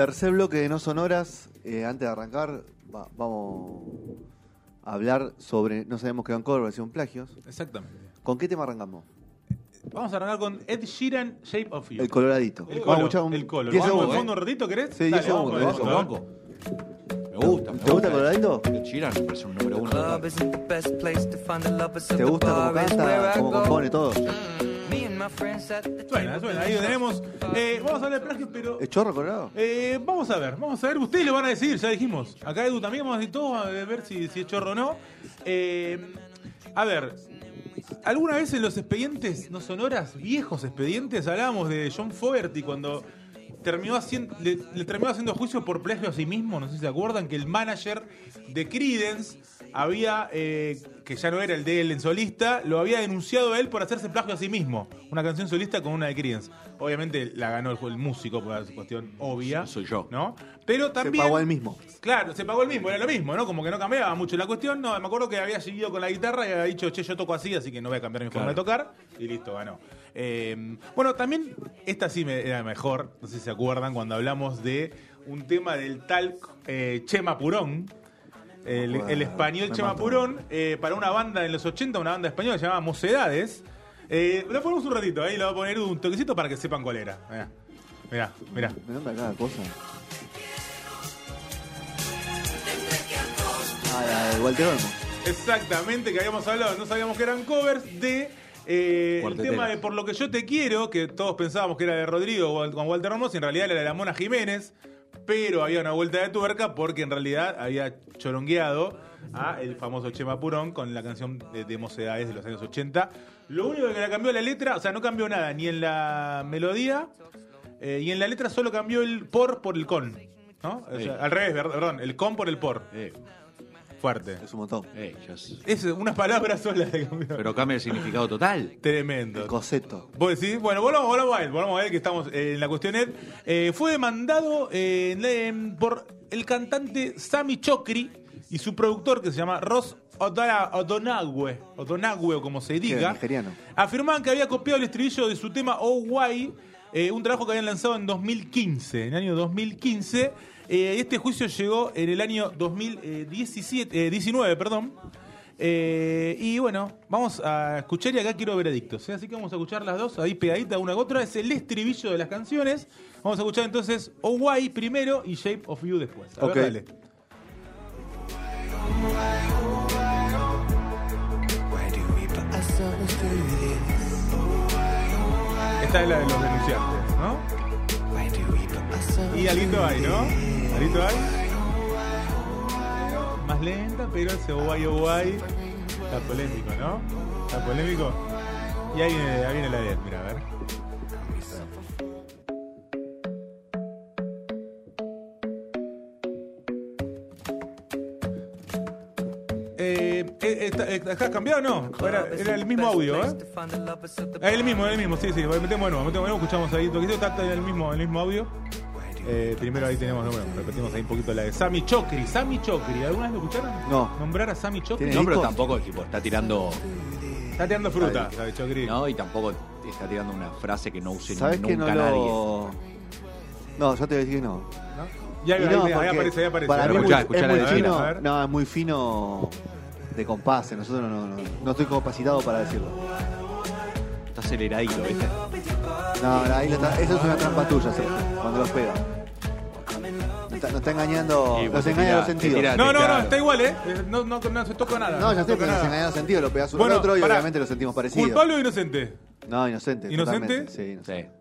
Tercer bloque de No Sonoras. Eh, antes de arrancar, va- vamos a hablar sobre No sabemos qué van cover, versión plagios. Exactamente. ¿Con qué tema arrancamos? Vamos a arrancar con Ed Sheeran, Shape of You. El coloradito. El Vamos a un- el colo. 10 ¿Vamos de segundos. fondo un ratito, querés? Sí, 10 Dale, vamos segundos, vamos. Me gusta. me ¿Te gusta el coloradito? Ed Sheeran me parece un número uno. ¿Te gusta where canta, cómo compone todo? Suena, suena, ahí lo tenemos. Eh, vamos a hablar de plagio, pero. ¿Es chorro colorado? eh, vamos a ver, vamos a ver. Ustedes lo van a decir, ya dijimos. Acá Edu también vamos a decir todos a ver si, si es chorro o no. Eh, a ver, alguna vez en los expedientes no sonoras, viejos expedientes, hablábamos de John Fogerty cuando terminó haciendo, le, le terminó haciendo juicio por plagio a sí mismo. No sé si se acuerdan que el manager de Creedence había, eh, que ya no era el de él en solista, lo había denunciado a él por hacerse plagio a sí mismo. Una canción solista con una de Creedence. Obviamente la ganó el, el músico, por una cuestión obvia. Soy yo. ¿No? Pero Se también. pagó el mismo. Claro, se pagó el mismo, era lo mismo, ¿no? Como que no cambiaba mucho la cuestión. No, me acuerdo que había seguido con la guitarra y había dicho, che, yo toco así, así que no voy a cambiar mi forma de tocar. Y listo, ganó. Eh, bueno, también, esta sí me, era mejor, no sé si se acuerdan, cuando hablamos de un tema del tal eh, Chema Purón. El, español Chema. Purón, eh, para una banda en los 80, una banda española que se llamaba Mocedades. Eh, lo ponemos un ratito, ahí le voy a poner un toquecito para que sepan cuál era. Mirá, mirá, mirá. Me nombra cada cosa. Ah, la de Walter Olmo. Exactamente, que habíamos hablado, no sabíamos que eran covers de eh, el tema de Por lo que yo te quiero, que todos pensábamos que era de Rodrigo con Walter Ramos, y en realidad era de la Mona Jiménez, pero había una vuelta de tuerca porque en realidad había chorongueado a el famoso Chema Purón con la canción de, de Mocedades de los años 80. Lo único que le cambió la letra, o sea, no cambió nada, ni en la melodía, eh, y en la letra solo cambió el por por el con. ¿no? O sea, Sí. Al revés, perdón, el con por el por. Eh, Fuerte. Es un montón. Es unas palabras solas de cambió. Pero cambia el significado total. Tremendo. El coseto. ¿Vos decís? Bueno, volvamos, volvamos a él, volvamos a él que estamos eh, en la cuestión Ed. Eh, fue demandado eh, en- por el cantante Sammy Chokri y su productor que se llama Ross Odonagüe, Odonagüe o como se diga. nigeriano. Afirmaban que había copiado el estribillo de su tema Oh Why, eh, un trabajo que habían lanzado en 2015, en el año 2015. Eh, este juicio llegó en el año 2017, eh, 19, perdón. Eh, y bueno, vamos a escuchar y acá quiero veredictos. ¿eh? Así que vamos a escuchar las dos ahí pegaditas una con otra. Es el estribillo de las canciones. Vamos a escuchar entonces Oh Why primero y Shape of You después. A ver, Ok. dale. Esta es la de los denunciantes, ¿no? Y alito hay, ¿no? Más lenta, pero ese guay, oh guay. Está polémico, ¿no? Está polémico. Y ahí viene, ahí viene la de él, mira, a ver. Eh, eh, está- eh, ¿Está cambiado o no? Era, el mismo audio, ¿eh? Es el mismo, es el mismo, sí, sí. Metemos de nuevo, metemos de nuevo, escuchamos ahí está está en el mismo, el mismo audio. Eh, primero ahí tenemos, bueno, repetimos ahí un poquito la de Sammy Chokri. Sammy Chokri, ¿alguna vez lo escucharon? No. Nombrar a Sammy Chokri. ¿Tiene No, pero tampoco tipo, está tirando. Está tirando fruta, Sammy Chokri. No, y tampoco está tirando una frase que no use ¿Sabes nunca que no nadie. lo.? No, yo te voy a decir que no. ¿no? Y ahí, ahí- no, ahí porque aparece, ahí aparece. Para Ahí mí es Escuchá, muy, escuchá es la muy fino. Ver. No, es muy fino de compases. Nosotros no, no, no estoy capacitado para decirlo. Está aceleradito, ¿viste? No, no, ahí lo está- eso es una trampa tuya, Sergio, cuando los pega. Nos está, nos está engañando, Sí, nos engaña los sentidos. No, no, no, Claro. está igual, ¿eh? Eh, No, no, no se toca nada. No, ya se sé, toca pero nos nada. engaña los sentidos, lo pegas uno Bueno, otro y pará. obviamente lo sentimos parecido. ¿Culpable o inocente? No, inocente. ¿Inocente? totalmente, Sí, inocente. Sí.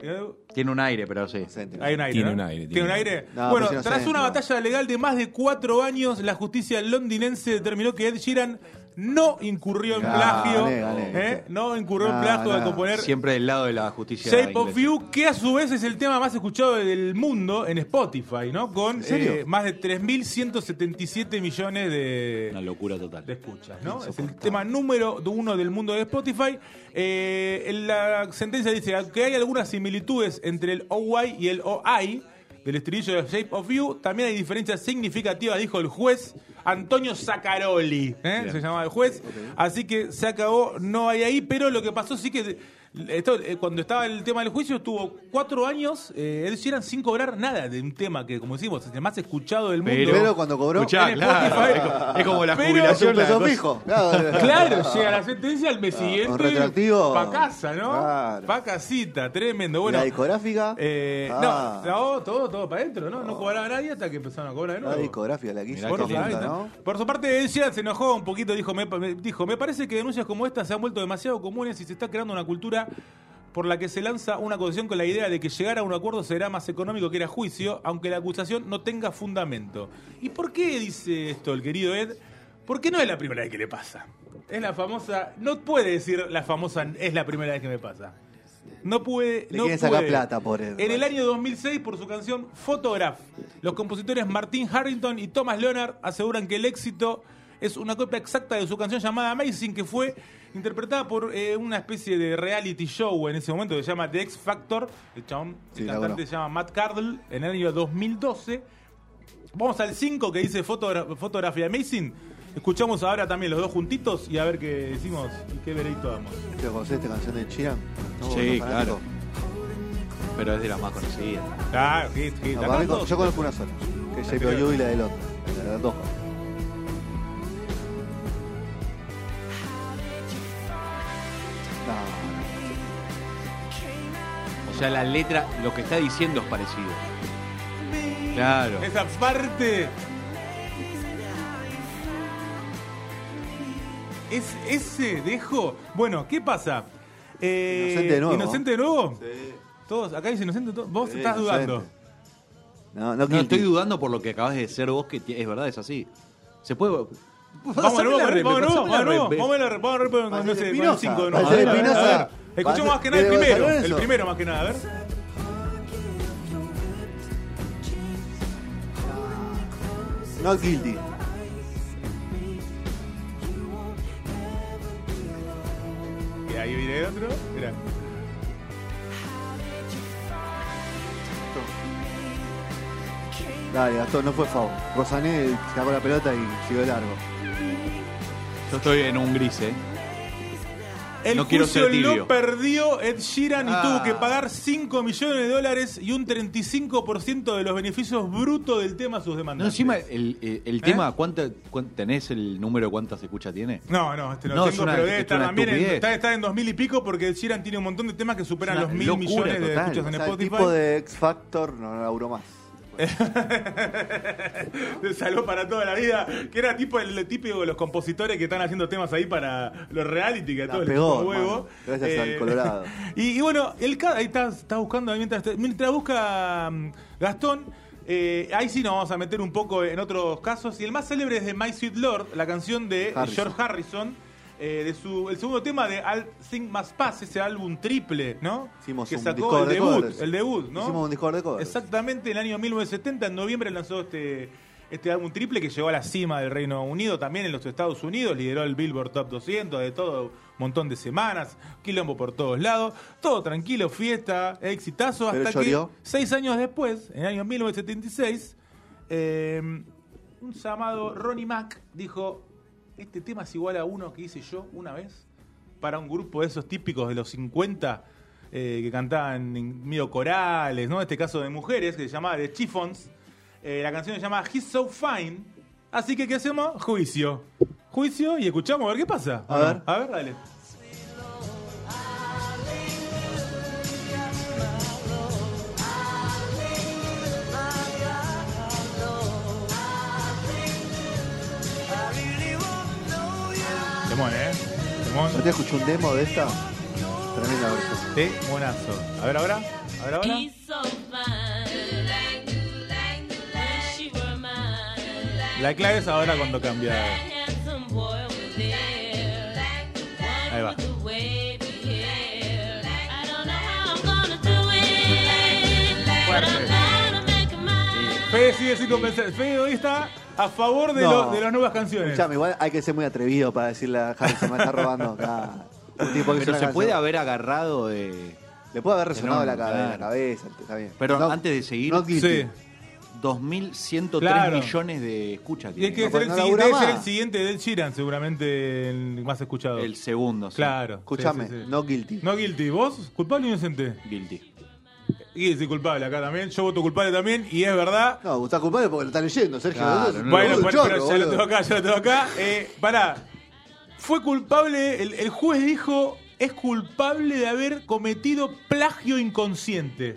Eh, Tiene un aire, pero sí. inocente. Hay un aire. Tiene ¿no? un aire, Tiene tiene un un aire. No, bueno, pero si no tras sé, una no. batalla legal de más de cuatro años, la justicia londinense determinó que Ed Sheeran no incurrió en plagio. gané. ¿eh? No incurrió en plagio al componer Siempre del lado de la justicia. Shape of. You, que a su vez es el tema más escuchado del mundo en Spotify, ¿no? Con eh, más de 3.177 millones de, Una locura total. de escuchas, ¿no? Es el tema número uno del mundo de Spotify. Eh, en la sentencia dice que hay algunas similitudes entre el OY y el OI del estribillo de Shape of You. También hay diferencias significativas, dijo el juez Antonio Zaccaroli, ¿eh? Se llamaba el juez. Así que se acabó, no hay ahí, pero lo que pasó sí que... Esto, eh, cuando estaba el tema del juicio, estuvo cuatro años, eh, Sheeran sin cobrar nada de un tema que, como decimos, es el más escuchado del mundo. Pero cuando cobró, Escuchá, claro, es como- es como la Pero- jubilación. un la fijo. Claro, Claro, llega la sentencia al mes siguiente. un retroactivo. Pa' casa, ¿no? Claro. Pa' casita, tremendo. ¿Y Bueno, la discográfica? eh, Ah. no, no, todo, todo para adentro, ¿no? No cobraba nadie hasta que empezaron a cobrar de La nuevo. discográfica la quiso. Por. Por su parte, él se enojó un poquito, dijo me, me- dijo, me parece que denuncias como esta se han vuelto demasiado comunes y se está creando una cultura por la que se lanza una acusación con la idea de que llegar a un acuerdo será más económico que ir a juicio, aunque la acusación no tenga fundamento. ¿Y por qué dice esto el querido Ed? Porque no es la primera vez que le pasa. Es la famosa, no puede decir la famosa es la primera vez que me pasa. No puede, Le no quieren sacar puede. plata por él. En el año 2006, por su canción Photograph, los compositores Martin Harrington y Thomas Leonard aseguran que el éxito es una copia exacta de su canción llamada Amazing, que fue interpretada por eh, una especie de reality show en ese momento que se llama The X Factor. El chabón, Sí, el cantante se llama Matt Cardle, en el año 2012. Vamos al 5 que dice Photogra- Photography Amazing. Escuchamos ahora también los dos juntitos y a ver qué decimos y qué veredicto damos. ¿Te conocés esta canción de Chiran? Sí, claro. Pero es de las más conocidas. Ah, hit, hit. No, yo conozco una sola. Que es You y la del otro. La de las dos. Sea, la letra, lo que está diciendo es parecido. Claro. Esa parte. Es ese dejo. Bueno, ¿qué pasa? Eh, Inocente de nuevo. ¿Inocente de nuevo? Todos, acá dice inocente. Vos Sí, estás inocente. dudando. No, no, No, estoy dudando por lo que acabas de decir vos, que es verdad, es así. Se puede. Vamos nuevo, vamos nuevo, nuevo, nuevo, nuevo, vamos de nuevo, Parece no sé, con el Espinosa, 5 de nuevo. parece A ver, a ver, Espinosa. a ver. Escuchemos más que nada el primero, el primero más que nada, a ver. Not guilty. Y ahí viene el otro. Mirá. Dale, Gastón, no fue foul. Rosané sacó la pelota y siguió largo. Yo estoy en un gris, ¿eh? El No quiero juicio lo perdió Ed Sheeran y Ah. tuvo que pagar 5 millones de dólares y un 35% de los beneficios brutos del tema a sus No, demandantes. encima, el, el- el tema, ¿cuánta, cuán- ¿tenés el número de cuántas escuchas tiene? No, no, este no, No, lo es tengo, una- pero debe es estar también en, está, está en 2000 y pico porque Ed Sheeran tiene un montón de temas que superan Es los mil millones de escuchas O en sea, el Spotify. tipo de X Factor no laburó más. Salud para toda la vida. Que era tipo el típico de los compositores que están haciendo temas ahí para los reality, que a todos pegó, huevo. Gracias al Colorado. Y, y bueno, el ahí está, está buscando, mientras, mientras busca mm, Gastón. eh, ahí sí nos vamos a meter un poco en otros casos. Y el más célebre es de My Sweet Lord, la canción de Harrison. George Harrison. Eh, de su, el segundo tema de All Thing Must Pass, ese álbum triple, ¿no? Hicimos que un sacó Discord el de debut, covers. el debut, ¿no? Hicimos un Discord de covers. Exactamente, en el año 1970, en noviembre lanzó este, este álbum triple que llegó a la cima del Reino Unido, también en los Estados Unidos, lideró el Billboard Top 200 de todo un montón de semanas, quilombo por todos lados, todo tranquilo, fiesta, exitazo, hasta que seis años después, en el año 1976, eh, un llamado Ronnie Mac dijo, este tema es igual a uno que hice yo una vez para un grupo de esos típicos de los 50 eh, que cantaban en medio corales, ¿no? En este caso de mujeres, que se llamaba The Chiffons. Eh, la canción se llama He's So Fine. Así que, ¿qué hacemos? Juicio. Juicio y escuchamos a ver qué pasa. A ver. A ver, dale. Temón, ¿eh? Temón. ¿No te escuché un demo de esta? Tremenda versión. Temonazo. A ver ahora. A ver ahora. La clave es ahora cuando cambia. Ahí va. Fede sigue sin convencer. Fede hoy está a favor de, No. lo- de las nuevas canciones. Escuchame, igual hay que ser muy atrevido para decirle a Harry, se me está robando acá. Un tipo que Pero se puede haber agarrado de. Le puede haber resonado la, cabe- la cabeza, está bien. Pero No- antes de seguir, no guilty. Sí. 2.103 Claro. millones de escuchas. Y es que tiene. debe ser el, no debe ser el siguiente del Sheeran, seguramente el más escuchado. El segundo, sí. Claro. Escúchame, sí, sí, sí. no guilty. No guilty. ¿Vos? ¿Culpable o inocente? Guilty. Y sí, culpable acá también. Yo voto culpable también. Y es verdad. No, está culpable porque lo está leyendo, Sergio. Claro, no Bueno, pero, pero ya lo tengo acá, ya lo tengo acá. Eh, pará. Fue culpable, el, el juez dijo, es culpable de haber cometido plagio inconsciente.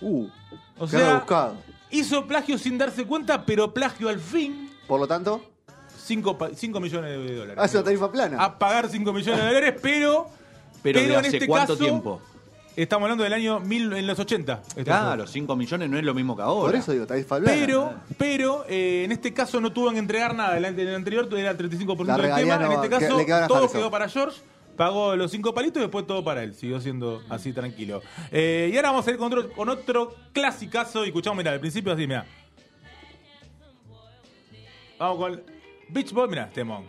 Uh, O sea, rebuscado. hizo plagio sin darse cuenta, pero plagio al fin. Por lo tanto, 5 millones de dólares. hace una tarifa plana. A pagar 5 millones de dólares, pero... Pero, ¿de en hace este cuánto caso, tiempo? Estamos hablando del año 1000, en los 80. Esto Claro, fue. 5 millones no es lo mismo que ahora. Por eso digo, tarifa plana. Pero, pero eh, en este caso no tuvo que entregar nada. En el anterior era el 35% La del tema. no en este que- caso todo quedó para George. Pagó los cinco palitos y después todo para él. Siguió siendo así tranquilo. Eh, y ahora vamos a ir con otro, con otro clasicazo. Y escuchamos, mira, al principio así, mira. Vamos con Beach Boy, mira, temón.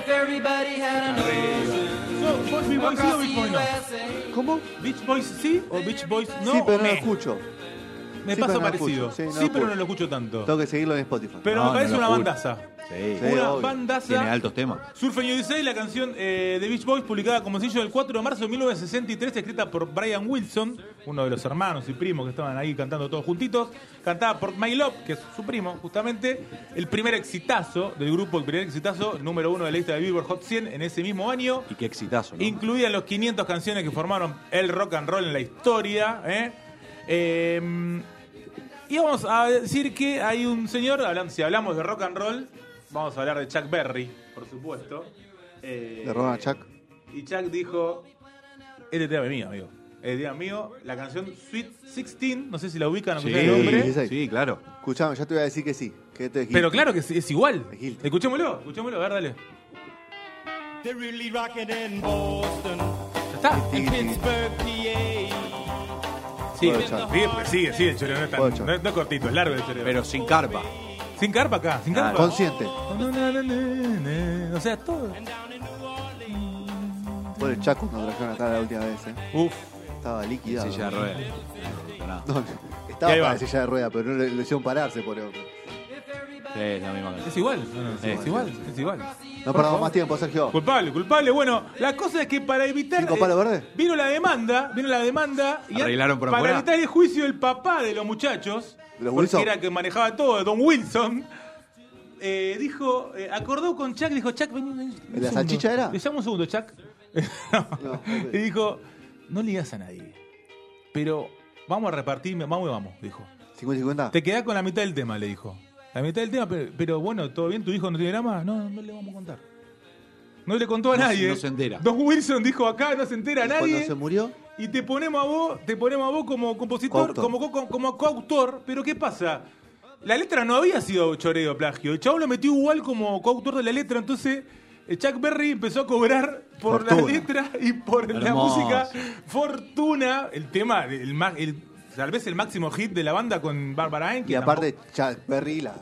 If everybody had an So, ¿vos Beach Boys sí o Beach Boys no? ¿Cómo? ¿Beach Boys sí o Beach Boys no? sí, pero no Me- escucho. Me Sí, pasa no parecido. escucho. Sí, no Sí, lo pero no lo escucho tanto. Tengo que seguirlo en Spotify. Pero No, me parece una escucho. bandaza. Sí. Una obvio. bandaza. Tiene altos temas. Surfen USA, la canción eh, de Beach Boys, publicada como sencillo el 4 de marzo de 1963, escrita por Brian Wilson, uno de los hermanos y primos que estaban ahí cantando todos juntitos. Cantada por My Love, que es su primo, justamente. El primer exitazo del grupo, el primer exitazo, número uno de la lista de Billboard Hot 100 en ese mismo año. Y qué exitazo, ¿no? Incluían los 500 canciones que formaron el rock and roll en la historia. ¿eh? Eh, y vamos a decir que hay un señor, hablan- si hablamos de rock and roll, vamos a hablar de Chuck Berry, por supuesto. Eh, De Ronald Chuck. Y Chuck dijo, este tema es mío, amigo. El tema mío, la canción Sweet 16, no sé si la ubican o Sí, el nombre. sí, claro. Escuchame, ya te voy a decir que sí. Que esto es Pero claro que es, es igual. Es. Escuchémoslo, escuchémoslo, a ver, dale. They're really rocking in Boston Ya está. Pittsburgh, PA. Sigue, sigue, sigue, sigue el choreo, no es, tan- Puedo echar. no es- no es cortito, es largo el choreo. Pero sin carpa. Sin carpa acá, sin carpa. Consciente. O sea, todo. Por el Chuck cuando trajeron acá la última vez, ¿eh? Uf. Estaba líquida. Silla de ruedas. No, No, Y estaba ahí para va. la silla de rueda, pero no le, le hicieron pararse por otro. Sí, es la misma canción. Es igual. No, no, Sí, es sí, igual, es igual. No perdamos más tiempo, Sergio. Culpable, culpable. Bueno, la cosa es que para evitar. ¿Cinco palos verdes? Vino la demanda, vino la demanda. Y Arreglaron por Para afuera. evitar el juicio del papá de los muchachos, ¿De los porque Wilson? era el que manejaba todo, Don Wilson. eh, dijo, eh, acordó con Chuck, dijo, Chuck, vení, vení, un ¿La segundo. salchicha era? Le llamo un segundo, Chuck. No. No, ok. Y dijo, no le digas a nadie. Pero vamos a repartir, vamos y vamos, dijo. 50 y 50. Te quedás con la mitad del tema, le dijo. La mitad del tema, pero, pero bueno, ¿todo bien? ¿Tu hijo no tiene drama? No, no le vamos a contar. No le contó a No nadie. no se entera. Don Wilson dijo acá, no se entera Y Cuando nadie. se murió, Y te ponemos a vos, te ponemos a vos como compositor, Coautor. como, co- como coautor, pero ¿qué pasa? La letra no había sido choreo plagio. El chavo lo metió igual como coautor de la letra, entonces eh, Chuck Berry empezó a cobrar por la letra y por la Hermoso. música. Fortuna, el tema, el, el- tal vez el máximo hit de la banda con Barbara Ann. que y aparte tampoco- Chuck Berry la,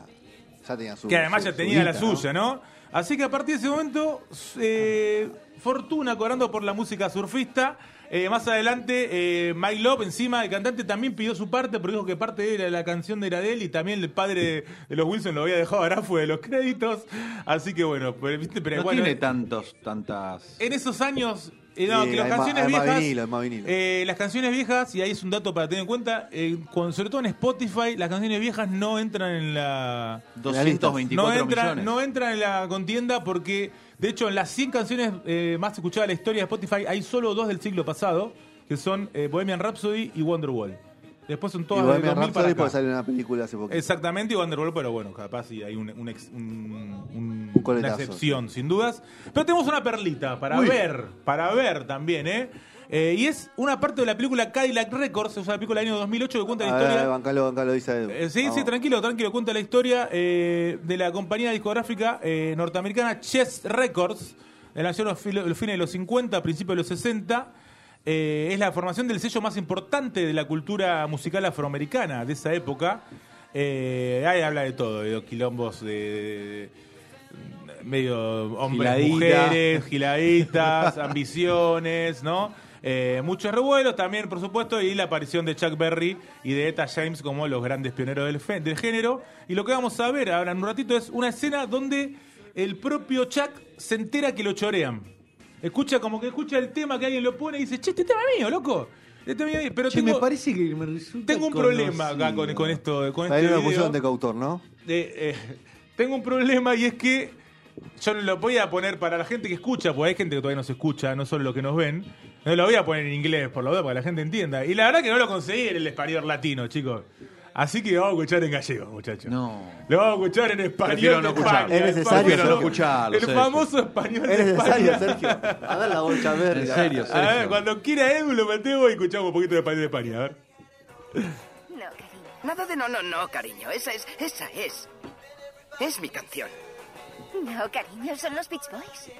ya tenía su. que además su- ya su tenía la suya, ¿no? Así que a partir de ese momento, eh, Fortuna cobrando por la música surfista. Eh, más adelante, eh, Mike Love, encima, el cantante también pidió su parte, porque dijo que parte de la canción era de él y también el padre de los Wilson lo había dejado ahora fue de los créditos. Así que bueno, pero, ¿viste? pero No bueno, tiene tantos, tantas. en esos años, eh, no, que las hay más- canciones más viejas. vinilo, hay más vinilo. eh, las canciones viejas, y ahí es un dato para tener en cuenta, eh, con- sobre todo en Spotify, las canciones viejas no entran en la. 224 No entra, millones. no entra en la contienda porque, de hecho, en las 100 canciones eh, más escuchadas de la historia de Spotify hay solo dos del siglo pasado, que son eh, Bohemian Rhapsody y Wonderwall. Después son todas de Bohemian 2000 para acá. salió una película hace. Exactamente, y Wonderwall, pero bueno, capaz sí hay un, un ex- un- un- Un coletazo. una excepción, sin dudas. Pero tenemos una perlita para Uy. ver, para ver también, ¿eh? Eh, y es una parte de la película Cadillac Records, es una película del año 2008 que cuenta la A ver, historia. bancalo, bancalo, dice Edu. Eh, sí, sí, tranquilo, tranquilo. Cuenta la historia eh, de la compañía discográfica eh, norteamericana Chess Records. eh, Nació a los filo- los fines de los 50, principios de los 60. Eh, es la formación del sello más importante de la cultura musical afroamericana de esa época. Eh, ahí habla de todo, de los quilombos de, de- de- medio hombres, Giladita. mujeres, giladitas, ambiciones, ¿no? Eh, muchos revuelos también, por supuesto, y la aparición de Chuck Berry y de Etta James como los grandes pioneros del género. Y lo que vamos a ver ahora en un ratito es una escena donde el propio Chuck se entera que lo chorean. Escucha como que escucha el tema que alguien lo pone y dice, che, este tema es mío, loco. Este tema es mío". Pero Che, tengo, me parece que me resulta tengo un problema acá con, con esto. Con Ahí este video. pusieron de coautor, ¿no? Eh, eh, tengo un problema y es que yo no lo voy a poner para la gente que escucha, porque hay gente que todavía no se escucha, no solo los que nos ven. No lo voy a poner en inglés, por lo menos para que la gente entienda. Y la verdad que no lo conseguí en el español latino, chicos. Así que vamos a escuchar en gallego, muchachos. No. Lo vamos a escuchar en español. Prefiero no escucharlo. España, Es el necesario, no escucharlo, El Sergio. famoso español Es de necesario, España. Sergio. A ver la bolsa verde. En serio, A ver, Sergio. cuando quiera Edu lo metemos y escuchamos un poquito de español de España. A ver. No, cariño. Nada de no, no, no, cariño. Esa es, esa es. Es mi canción. No, cariño, son los Beach Boys.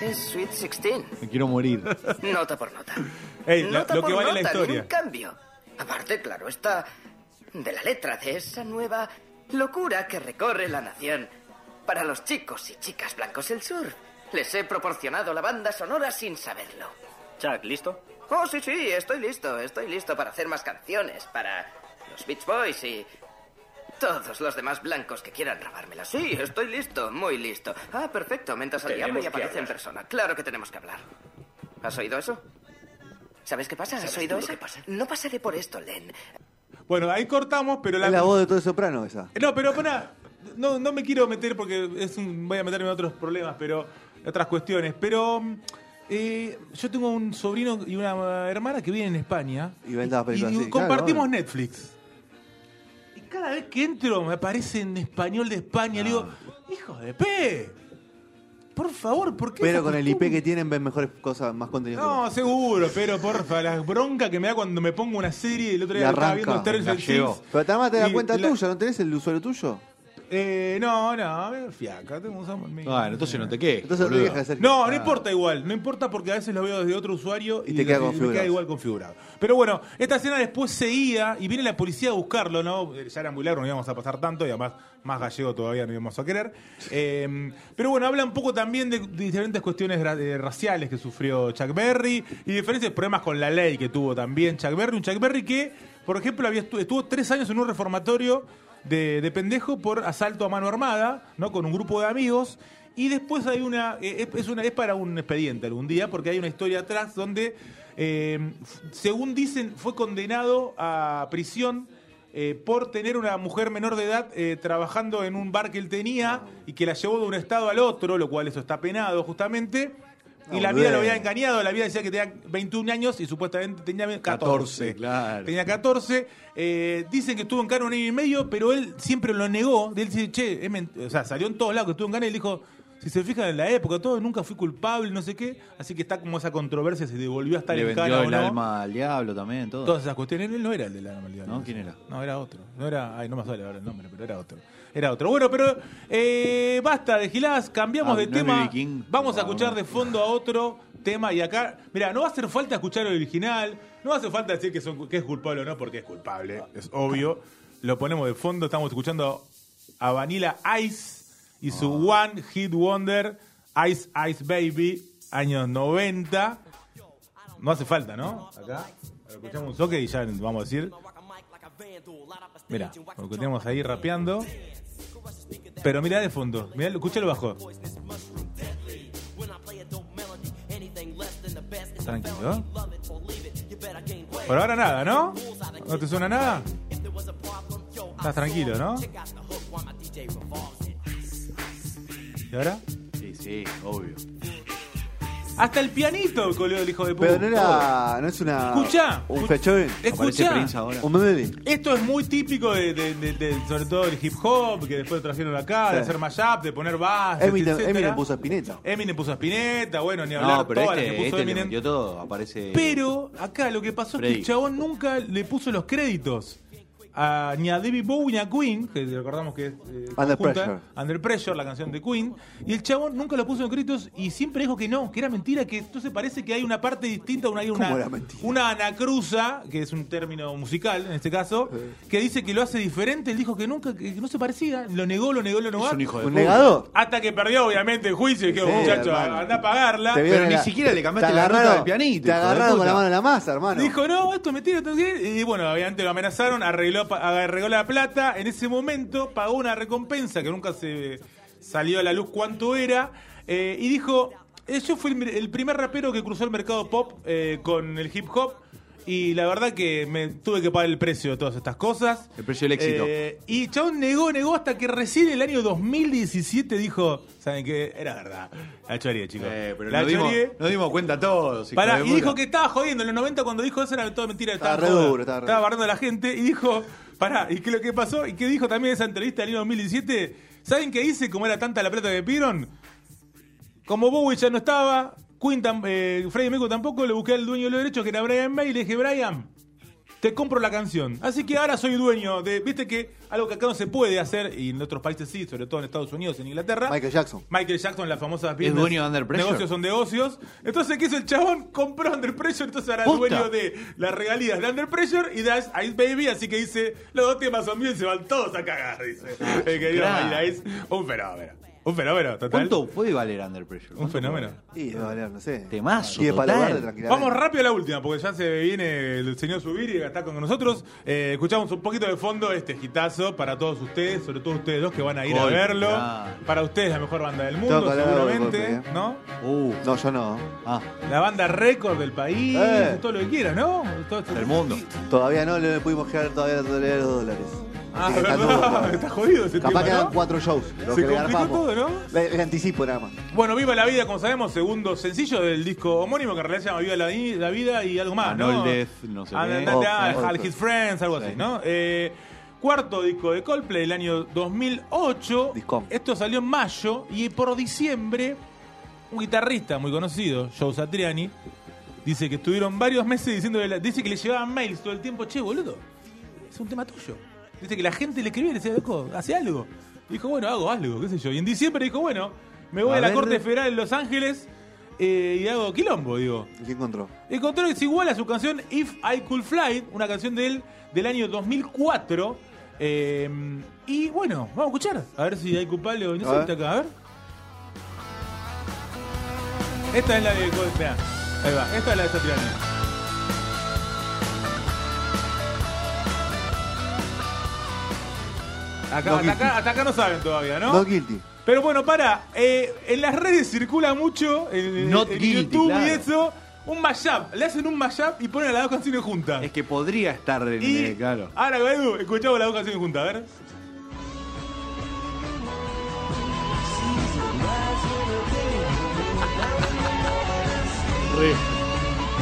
Es Sweet 16. Me quiero morir. Nota por nota. Ey, lo- nota lo que por vale la nota, historia. ni un cambio. Aparte, claro, está de la letra de esa nueva locura que recorre la nación. Para los chicos y chicas blancos del sur, les he proporcionado la banda sonora sin saberlo. Chuck, ¿listo? Oh, sí, sí, estoy listo. Estoy listo para hacer más canciones. Para los Beach Boys y todos los demás blancos que quieran robármela. Sí, estoy listo, muy listo. Ah, perfecto. Mentas al diablo y aparece en persona. Claro que tenemos que hablar. ¿Has oído eso? ¿Sabes qué pasa? ¿Has ¿Sabes oído eso? pasa? No pasaré por esto, Len. Bueno, ahí cortamos, pero la, Es la voz de todo soprano esa. No, pero para, no, no me quiero meter porque es un, voy a meterme en otros problemas, pero otras cuestiones. Pero eh, yo tengo un sobrino y una hermana que viven en España Y ven las películas, y sí, compartimos claro, Netflix. Y cada vez que entro me aparece en español de España. Le digo, hijo de P, por favor, ¿por qué? Pero esa con el IP costumbre?" que tienen ven mejores cosas, más contenido. que No, vos. seguro, pero porfa, la bronca que me da cuando me pongo una serie y el otro Y día estaba arranca. viendo Stranger Gallego. Things. Pero además te das y cuenta la- tuya, ¿no tenés el usuario tuyo? Eh, no, no, fiaca, tengo un. Bueno, entonces no te quejes. Entonces no te boludo. dejas hacer. No, no importa igual, no importa porque a veces lo veo desde otro usuario Y te queda me configurado. igual configurado. Pero bueno, esta escena después seguía y viene la policía a buscarlo, ¿no? Eh, Ya era muy largo, no íbamos a pasar tanto y además más gallego todavía no íbamos a querer. Eh, pero bueno, habla un poco también de, de diferentes cuestiones ra- eh, raciales que sufrió Chuck Berry y diferentes problemas con la ley que tuvo también Chuck Berry. Un Chuck Berry que, por ejemplo, había estu- estuvo tres años en un reformatorio de, de pendejo por asalto a mano armada, ¿no? Con un grupo de amigos. Y después hay una eh, es, es una. es para un expediente algún día, porque hay una historia atrás donde, eh, según dicen, fue condenado a prisión eh, por tener una mujer menor de edad trabajando en un bar que él tenía y que la llevó de un estado al otro, lo cual eso está penado justamente. Y la vida lo había engañado, la vida decía que tenía 21 años y supuestamente tenía 14. 14, claro. Tenía 14. eh, dicen que estuvo en cana un año y medio, pero él siempre lo negó. Él dice, che, es ment-". o sea, salió en todos lados que estuvo en cana y él dijo, si se fijan en la época, todo, nunca fui culpable, no sé qué. Así que está como esa controversia, si devolvió a estar Le en vendió cana o el no. alma al diablo también, todo. Todas esas cuestiones. Él no era el de la normalidad. ¿No? ¿Quién era? No, era otro. No era, ay, no me sale ahora el nombre, pero era otro. Era otro. Bueno, pero eh, basta de giladas, cambiamos Ah, de ¿no es tema. B.B. King? Vamos a Ah, escuchar de fondo a otro tema y acá, mira, no va a hacer falta escuchar el original, no va a hacer falta decir que, son, que es culpable o no, porque es culpable, es obvio. Lo ponemos de fondo, estamos escuchando a Vanilla Ice y su One Hit Wonder, Ice Ice Baby, años 90. No hace falta, ¿no? Acá. Escuchamos un soque y ya vamos a decir. Mira, lo que tenemos ahí rapeando. Pero mira de fondo, mira, escúchalo bajo. Tranquilo. Por ahora nada, ¿no? ¿No te suena nada? Estás tranquilo, ¿no? ¿Y ahora? Sí, sí, obvio. Hasta el pianito coleó el hijo de puta. Pero no era. No es una. Escuchá, Un escu- fechoven. Escuchá. Un medley. Esto es muy típico de, de- de- de- sobre todo del hip hop, que después lo trajeron acá, de Sí. hacer mashup, de poner bases, Eminem, etcétera. Eminem puso a Spinetta. Eminem puso a Spinetta, bueno, ni hablar No, pero todas las que este, puso este le Eminem. metió todo. Aparece. Pero acá lo que pasó es que el chabón nunca le puso los créditos a, ni a David Bowie ni a Queen, que recordamos que es eh, Under conjunta, Pressure. Under Pressure, la canción de Queen, y el chabón nunca lo puso en créditos y siempre dijo que no, que era mentira, que entonces parece que hay una parte distinta, una, hay una, una anacruza, que es un término musical en este caso, que dice que lo hace diferente, él dijo que nunca, que no se parecía, lo negó, lo negó, lo negó. Es un hijo de ¿Un puta. negado? Hasta que perdió obviamente el juicio y dijo, Sí, muchacho, hermano. anda a pagarla. Pero ni siquiera le cambiaste te la agarraron- del pianito, Te agarraron con la mano en la masa, hermano. Dijo, no, esto es mentira, esto es qué". Y bueno, obviamente lo amenazaron, arregló, arregló la plata. En ese momento pagó una recompensa que nunca se salió a la luz cuánto era. eh, y dijo, eh, yo fui el primer rapero que cruzó el mercado pop eh, con el hip hop. Y la verdad que me tuve que pagar el precio de todas estas cosas. El precio del éxito. Eh, y Chabón negó, negó hasta que recién el año 2017 dijo, ¿saben qué? Era verdad. La choreé, chicos. Eh, pero la nos dimos, nos dimos cuenta todos. Pará, y dijo que estaba jodiendo. En los 90 cuando dijo eso era todo mentira. Estaba, Estaba re duro, estaba re Estaba barrando a la gente y dijo, pará, ¿y qué lo que pasó? ¿Y qué dijo también en esa entrevista del año 2017? ¿Saben qué hice? Como era tanta la plata que pidieron, como Bowie ya no estaba, Queen tam- eh, Freddie Mercury tampoco, le busqué al dueño de los derechos que era Brian May y le dije, Brian, te compro la canción. Así que ahora soy dueño de, viste que algo que acá no se puede hacer, y en otros países sí, sobre todo en Estados Unidos, en Inglaterra. Michael Jackson. Michael Jackson, la famosa ¿Es dueño de Under Pressure? Negocios son negocios. Entonces, ¿qué hizo el chabón? Compró Under Pressure, entonces ahora es dueño de las regalías de Under Pressure y de Ice Baby, así que dice, los dos temas son míos y se van todos a cagar, dice. El querido. Miley Ice. Un fenómeno. Un fenómeno, total. ¿Cuánto puede valer Under Pressure? Un ¿Cuánto fenómeno. Va a valer, no sé. Temazo, Y para total. tranquilamente. Vamos rápido a la última, porque ya se viene el señor Subir y está con nosotros. Eh, escuchamos un poquito de fondo este gitazo para todos ustedes, sobre todo ustedes dos que van a ir a verlo. Para ustedes la mejor banda del mundo, de seguramente, ¿eh? ¿no? Uh, No, yo no. ah, La banda récord del país, Eh. todo lo que quiera, ¿no? Todo esto- del mundo. Todavía no le pudimos quedar todavía de los dólares. Ah, Así que está ¿verdad? todo. Está jodido ese Capaz tema, quedan ¿no? cuatro shows. Lo Se que le complicó garpamos. todo, ¿no? Le, le anticipo nada más. Bueno, Viva la Vida, como sabemos, segundo sencillo del disco homónimo que en realidad se llama Viva la, Vi- la Vida y algo más, ¿no? Anol Death, no sé qué. Oh, All oh, His Friends, algo así, Sí. ¿no? Eh, cuarto disco de Coldplay del año 2008. Discom. Esto salió en mayo y por diciembre un guitarrista muy conocido, Joe Satriani, dice que estuvieron varios meses diciendo, dice que le llevaban mails todo el tiempo, che, boludo, es un tema tuyo. Dice que la gente le escribía y le decía, loco, hace algo. Dijo, bueno, hago algo, qué sé yo. Y en diciembre dijo, bueno, me voy a, A la ver. Corte Federal en Los Ángeles eh, y hago quilombo, digo. ¿Y ¿Qué encontró? Encontró que es igual a su canción If I Could Fly, una canción de él del año 2004. eh, y bueno, vamos a escuchar. A ver si hay culpable o ver. acá. A ver. Esta es la de. Mirá, ahí va. Esta es la de Satriani. Acá, No hasta, acá, hasta acá no saben todavía, ¿no? No guilty. Pero bueno, para, eh, en las redes circula mucho, en, Not en guilty, YouTube claro. y eso, un mashup. Le hacen un mashup y ponen las dos canciones juntas. Es que podría estar en. y eh, claro. ahora, Edu, escuchamos las dos canciones juntas, a ver. Re.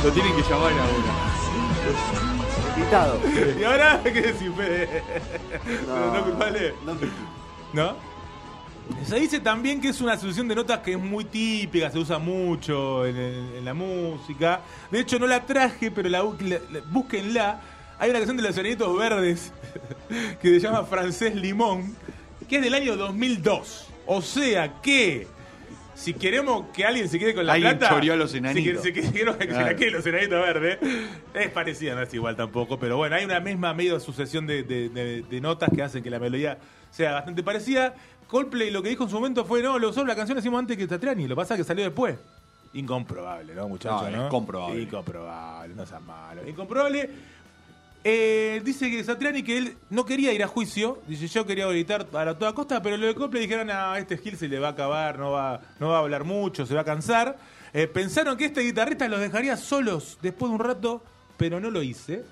Lo tienen que llamar ahora. Y ahora, ¿qué decís, Fede? No, no culpable. No. ¿No? Se dice también que es una solución de notas que es muy típica, se usa mucho en, la música. De hecho, no la traje, pero la, bu- la- la- búsquenla. Hay una canción de los Enanitos Verdes que se llama Francés Limón, que es del año 2002. O sea que, si queremos que alguien se quede con la Alguien plata... choreó a los si enanitos. si que- quiero que se la queden los Enanitos Verdes. Es parecida, no es igual tampoco, pero bueno, hay una misma medio sucesión de, de- de- de notas que hacen que la melodía sea bastante parecida. Coldplay lo que dijo en su momento fue, no, lo usó la canción hicimos antes que Tatriani, lo que pasa es que salió después. Incomprobable, ¿no, muchachos? No, es ¿no? comprobable. Incomprobable, no seas malo. Incomprobable. Eh, dice que Satriani que él no quería ir a juicio, dice yo quería gritar a toda costa, pero lo de Coldplay dijeron a este Gil se le va a acabar, no va, no va a hablar mucho, se va a cansar. Eh, pensaron que este guitarrista los dejaría solos después de un rato, pero no lo hice.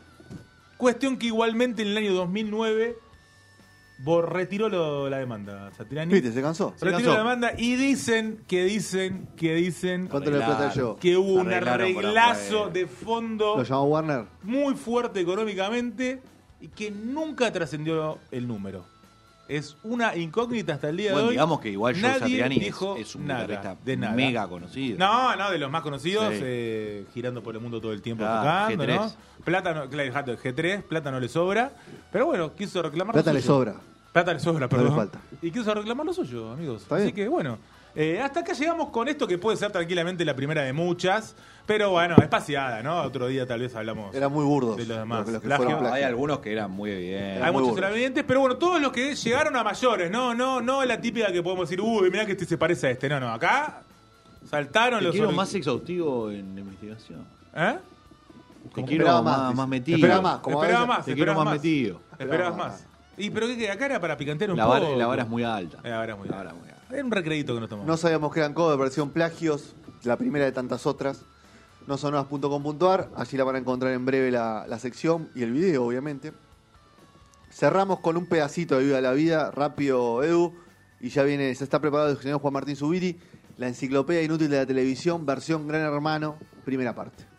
Cuestión que igualmente en el año 2009 bo- retiró lo- la demanda, Satriani. ¿Viste? Se cansó. Retiró cansó. la demanda y dicen que dicen que dicen ¿Cuánto le plata Arreglaron. yo? que hubo un Arreglaron por arreglazo afuera. de fondo ¿Lo llamó Warner? muy fuerte económicamente y que nunca trascendió el número. Es una incógnita hasta el día Bueno, de hoy. digamos que igual Joe Nadie Satriani es- dijo es, un nada, guitarrista de nada. mega conocido. No, no, de los más conocidos, Sí. eh, girando por el mundo todo el tiempo Claro, tocando, G3. ¿no? Plata, no, claro, exacto, G3, plata no le sobra. Pero bueno, quiso reclamar Plata lo le sobra. Plata le sobra, No perdón. le falta. Y quiso reclamar lo suyo, amigos. Está Así bien. que bueno. Eh, hasta acá llegamos con esto que puede ser tranquilamente la primera de muchas. Pero bueno, espaciada, ¿no? Otro día tal vez hablamos. Eran muy burdos. De los demás. Los que fueron Hay algunos que eran muy evidentes. Era Hay muy muchos burdo. evidentes, pero bueno, todos los que llegaron a mayores, no, no, no la típica que podemos decir, uy, mirá que este se parece a este. No, no, acá saltaron Te los quiero más exhaustivo en la investigación. ¿Eh? Te quiero esperaba más, más, más metido. Esperaba más. como Esperaba a veces- más, Te quiero más metido. Esperabas Esperaba más. Y pero que acá era para picantear un La poco. vara, la vara es muy alta. La vara es muy La alta. vara es muy alta. Era un recreito que nos tomamos. No sabíamos que eran cover, versión plagios, la primera de tantas otras. No sonoras.com.ar, allí la van a encontrar en breve la, la sección y el video, obviamente. Cerramos con un pedacito de Viva la Vida, rápido Edu, y ya viene, se está preparado el señor Juan Martín Zubiri, la enciclopedia inútil de la televisión, versión Gran Hermano, primera parte.